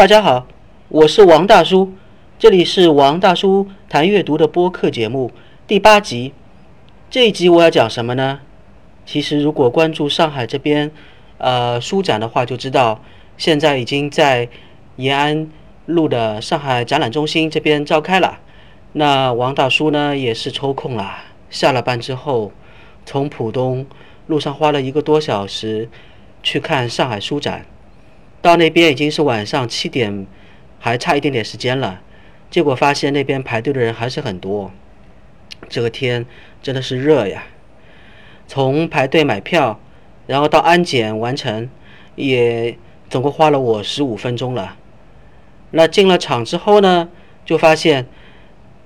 大家好，我是王大叔，这里是王大叔谈阅读的播客节目第八集。这一集我要讲什么呢？其实如果关注上海这边呃书展的话，就知道现在已经在延安路的上海展览中心这边召开了。那王大叔呢也是抽空了，下了班之后从浦东路上花了一个多小时去看上海书展。到那边已经是晚上七点，还差一点点时间了，结果发现那边排队的人还是很多。这个天真的是热呀！从排队买票，然后到安检完成，也总共花了我十五分钟了。那进了场之后呢，就发现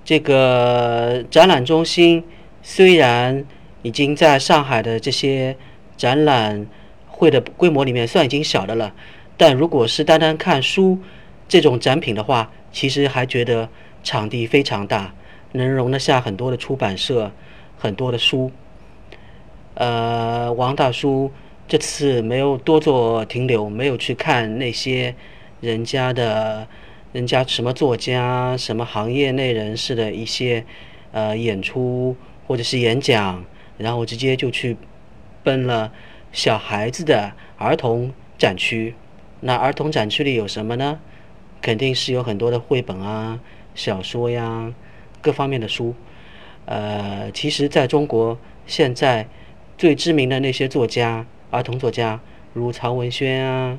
这个展览中心虽然已经在上海的这些展览会的规模里面算已经小的了。但如果是单单看书这种展品的话，其实还觉得场地非常大，能容得下很多的出版社、很多的书。呃，王大叔这次没有多做停留，没有去看那些人家的、人家什么作家、什么行业内人士的一些呃演出或者是演讲，然后直接就去奔了小孩子的儿童展区。那儿童展区里有什么呢？肯定是有很多的绘本啊、小说呀，各方面的书。呃，其实在中国现在最知名的那些作家，儿童作家，如曹文轩啊、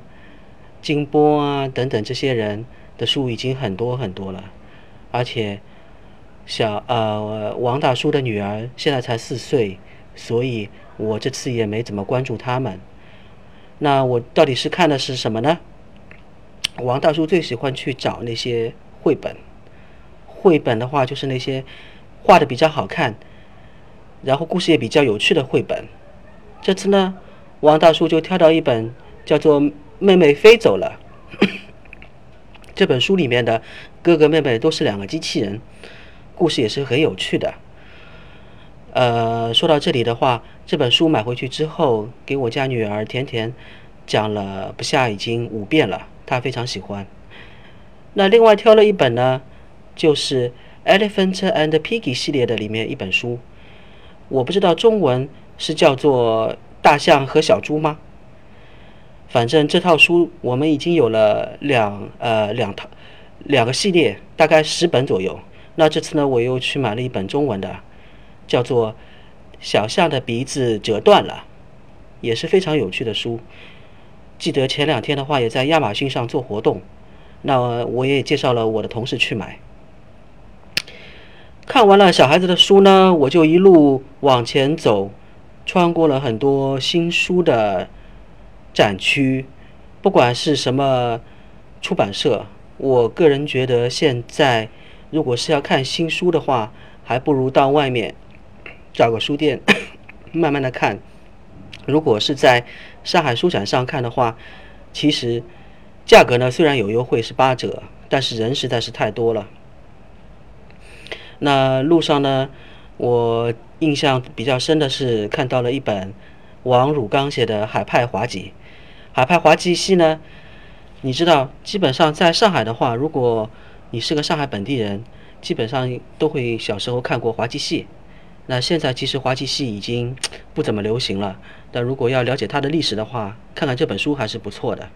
金波啊等等这些人的书已经很多很多了。而且小呃王大叔的女儿现在才四岁，所以我这次也没怎么关注他们。那我到底是看的是什么呢？王大叔最喜欢去找那些绘本，绘本的话就是那些画的比较好看，然后故事也比较有趣的绘本。这次呢，王大叔就挑到一本叫做《妹妹飞走了》。这本书里面的哥哥妹妹都是两个机器人，故事也是很有趣的。呃，说到这里的话，这本书买回去之后，给我家女儿甜甜讲了不下已经五遍了，她非常喜欢。那另外挑了一本呢，就是《Elephant and Piggy》系列的里面一本书，我不知道中文是叫做《大象和小猪》吗？反正这套书我们已经有了两呃两套两个系列，大概十本左右。那这次呢，我又去买了一本中文的。叫做《小象的鼻子折断了》，也是非常有趣的书。记得前两天的话，也在亚马逊上做活动，那我也介绍了我的同事去买。看完了小孩子的书呢，我就一路往前走，穿过了很多新书的展区。不管是什么出版社，我个人觉得现在如果是要看新书的话，还不如到外面。找个书店，慢慢的看。如果是在上海书展上看的话，其实价格呢虽然有优惠是八折，但是人实在是太多了。那路上呢，我印象比较深的是看到了一本王汝刚写的《海派滑稽》。《海派滑稽》系呢，你知道，基本上在上海的话，如果你是个上海本地人，基本上都会小时候看过滑稽戏。那现在其实滑稽戏已经不怎么流行了，但如果要了解它的历史的话，看看这本书还是不错的。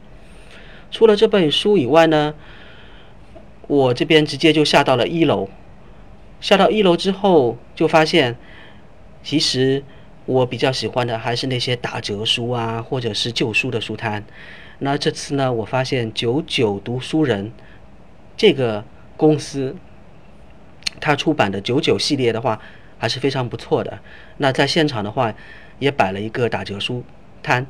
除了这本书以外呢，我这边直接就下到了一楼。下到一楼之后，就发现其实我比较喜欢的还是那些打折书啊，或者是旧书的书摊。那这次呢，我发现九九读书人这个公司，它出版的九九系列的话。还是非常不错的。那在现场的话，也摆了一个打折书摊，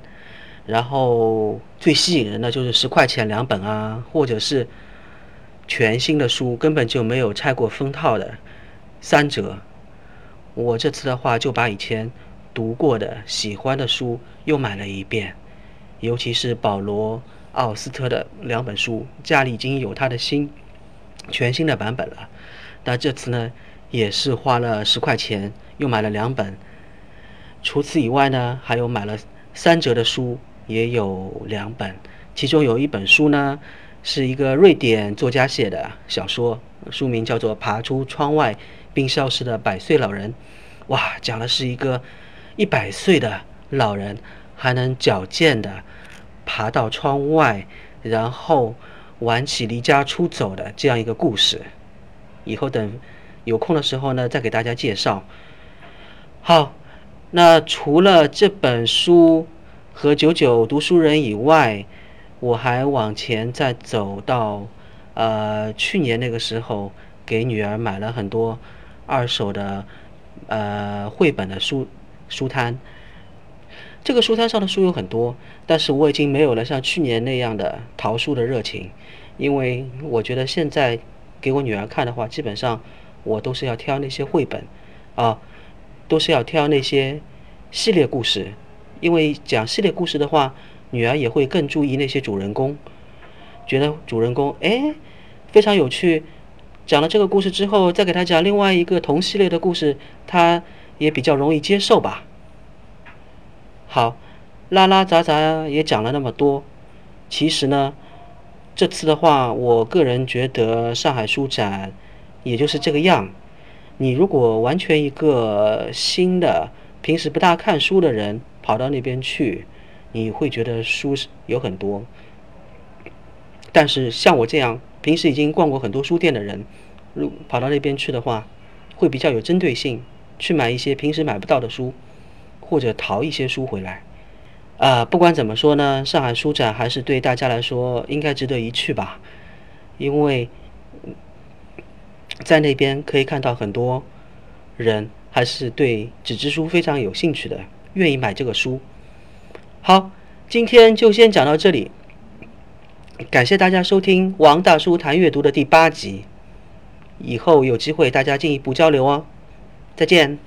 然后最吸引人的就是十块钱两本啊，或者是全新的书，根本就没有拆过封套的三折。我这次的话就把以前读过的、喜欢的书又买了一遍，尤其是保罗奥斯特的两本书，家里已经有他的新全新的版本了。那这次呢？也是花了十块钱，又买了两本。除此以外呢，还有买了三折的书，也有两本。其中有一本书呢，是一个瑞典作家写的小说，书名叫做《爬出窗外并消失的百岁老人》。哇，讲的是一个一百岁的老人还能矫健的爬到窗外，然后玩起离家出走的这样一个故事。以后等有空的时候呢，再给大家介绍。好，那除了这本书和九九读书人以外，我还往前再走到，呃，去年那个时候给女儿买了很多二手的，呃，绘本的书书摊。这个书摊上的书有很多，但是我已经没有了像去年那样的淘书的热情，因为我觉得现在给我女儿看的话，基本上我都是要挑那些绘本，啊，都是要挑那些系列故事，因为讲系列故事的话。女儿也会更注意那些主人公，觉得主人公哎非常有趣。讲了这个故事之后，再给他讲另外一个同系列的故事，他也比较容易接受吧。好，拉拉杂杂也讲了那么多，其实呢，这次的话，我个人觉得上海书展也就是这个样。你如果完全一个新的、平时不大看书的人跑到那边去。你会觉得书是有很多，但是像我这样平时已经逛过很多书店的人，如跑到那边去的话，会比较有针对性，去买一些平时买不到的书，或者淘一些书回来。啊，不管怎么说呢，上海书展还是对大家来说应该值得一去吧，因为在那边可以看到很多人还是对纸质书非常有兴趣的，愿意买这个书。好，今天就先讲到这里。感谢大家收听王大叔谈阅读的第八集。以后有机会大家进一步交流哦。再见。